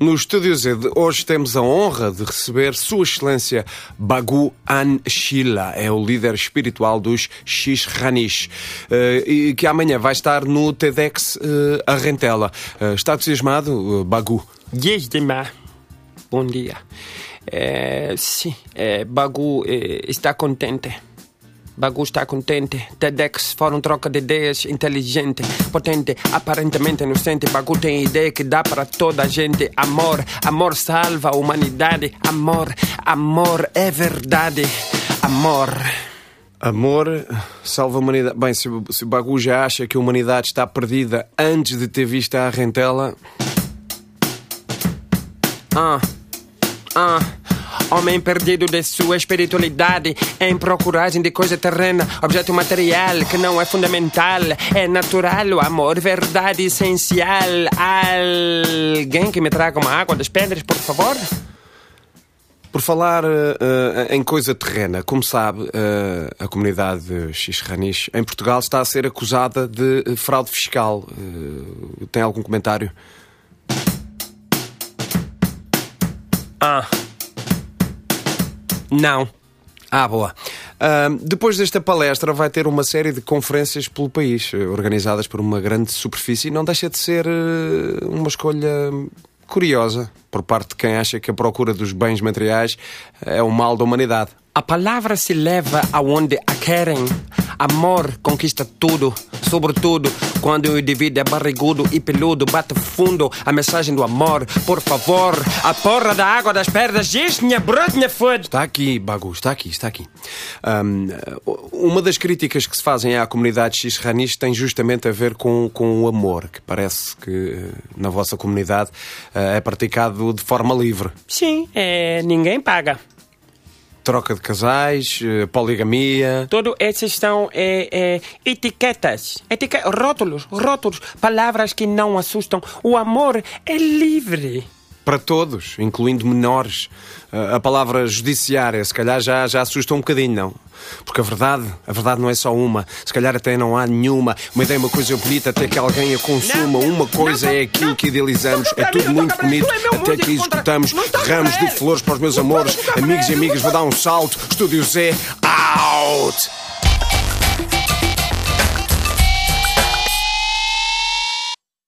No Estúdio Z de hoje temos a honra de receber Sua Excelência Bagu Anshila, é o líder espiritual dos Xisranis, eh, e que amanhã vai estar no TEDx eh, Arrentela. Eh, Está entusiasmado, Bagu? Mar. Bom dia. É, sim, é, Bagu é, está contente. Bagu está contente. TEDx, fórum troca de ideias, inteligente, potente, aparentemente inocente. Bagu tem ideia que dá para toda a gente. Amor, amor salva a humanidade. Amor, amor é verdade. Amor. Amor salva a humanidade. Bem, se, se Bagu já acha que a humanidade está perdida antes de ter visto a Arrentela, Ah, ah. Homem perdido de sua espiritualidade em procuragem de coisa terrena, objeto material que não é fundamental, é natural, o amor, verdade essencial. Alguém que me traga uma água das pedras, por favor? Por falar eh, em coisa terrena, como sabe, eh, a comunidade Xisranis em Portugal está a ser acusada de fraude fiscal. Eh, tem algum comentário? Ah. Não. Ah, boa. Ahm, depois desta palestra vai ter uma série de conferências pelo país, eh, organizadas por uma grande superfície, e não deixa de ser eh, uma escolha curiosa por parte de quem acha que a procura dos bens materiais é o mal da humanidade. A palavra se leva aonde a querem. Amor conquista tudo, sobretudo quando o indivíduo é barrigudo e peludo, bate fundo a mensagem do amor. Por favor, a porra da água das pernas, diz minha brother, foda. Está aqui, Bagu, está aqui, está aqui. Ahm, uma das críticas que se fazem à comunidade xisranis tem justamente a ver com, com o amor, que parece que eh, na vossa comunidade eh, é praticado de forma livre. Sim, é, ninguém paga. Troca de casais, eh, poligamia. Tudo esses são é, é, etiquetas, etique... rótulos, rótulos, palavras que não assustam. O amor é livre. Para todos, incluindo menores. Eh, A palavra judiciária, se calhar, já, já assusta um bocadinho, não? Porque a verdade, a verdade não é só uma. Se calhar até não há nenhuma. Uma ideia é uma coisa bonita até que alguém a consuma. Uma coisa não, é aquilo que idealizamos. É tudo muito bonito é até que executamos. Ramos de flores para os meus amores. Amigos e amigas, vou dar um salto. Estúdio Z, out!